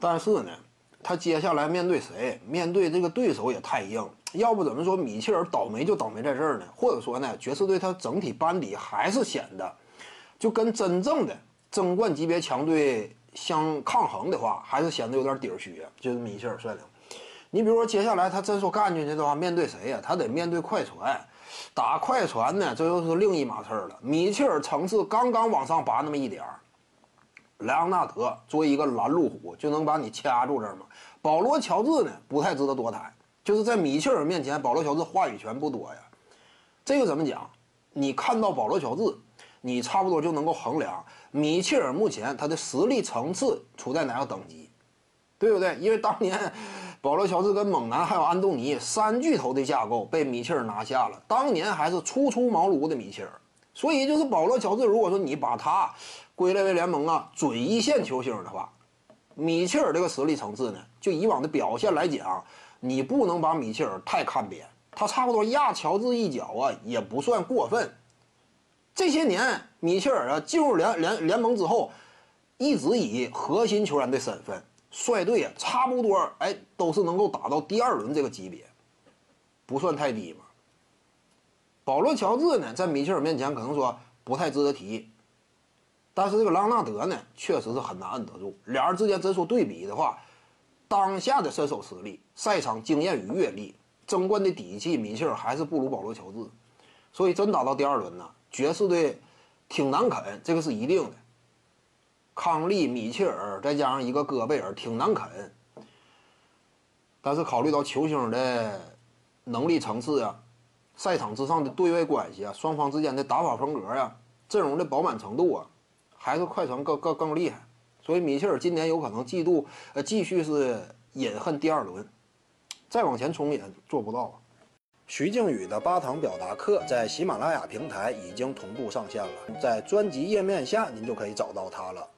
但是呢，他接下来面对谁？面对这个对手也太硬。要不怎么说米切尔倒霉就倒霉在这儿呢？或者说呢，爵士队他整体班底还是显得就跟真正的争冠级别强队相抗衡的话，还是显得有点底儿虚。就是米切尔率领。你比如说接下来他真说干进去的话，面对谁呀？他得面对快船。打快船呢，这又是另一码事儿了。米切尔层次刚刚往上拔那么一点儿，莱昂纳德作为一个拦路虎就能把你掐住这儿吗？保罗乔治呢，不太值得多谈。就是在米切尔面前，保罗乔治话语权不多呀。这个怎么讲？你看到保罗乔治，你差不多就能够衡量米切尔目前他的实力层次处在哪个等级，对不对？因为当年 保罗乔治跟猛男还有安东尼三巨头的架构被米切尔拿下了，当年还是初出茅庐的米切尔。所以就是保罗乔治，如果说你把他归类为联盟啊准一线球星的话，米切尔这个实力层次呢，就以往的表现来讲。你不能把米切尔太看扁，他差不多压乔治一脚啊，也不算过分。这些年，米切尔啊进入联联联盟之后，一直以核心球员的身份率队啊，差不多哎都是能够打到第二轮这个级别，不算太低嘛。保罗乔治呢，在米切尔面前可能说不太值得提，但是这个朗纳德呢，确实是很难摁得住。两人之间真说对比的话。当下的身手实力、赛场经验与阅历、争冠的底气，米切尔还是不如保罗·乔治，所以真打到第二轮呢，爵士队挺难啃，这个是一定的。康利、米切尔再加上一个戈贝尔，挺难啃。但是考虑到球星的能力层次呀、赛场之上的对位关系啊、双方之间的打法风格呀、阵容的饱满程度啊，还是快船更更更厉害。所以米切尔今年有可能季度呃继续是饮恨第二轮，再往前冲也做不到。徐静宇的八堂表达课在喜马拉雅平台已经同步上线了，在专辑页面下您就可以找到它了。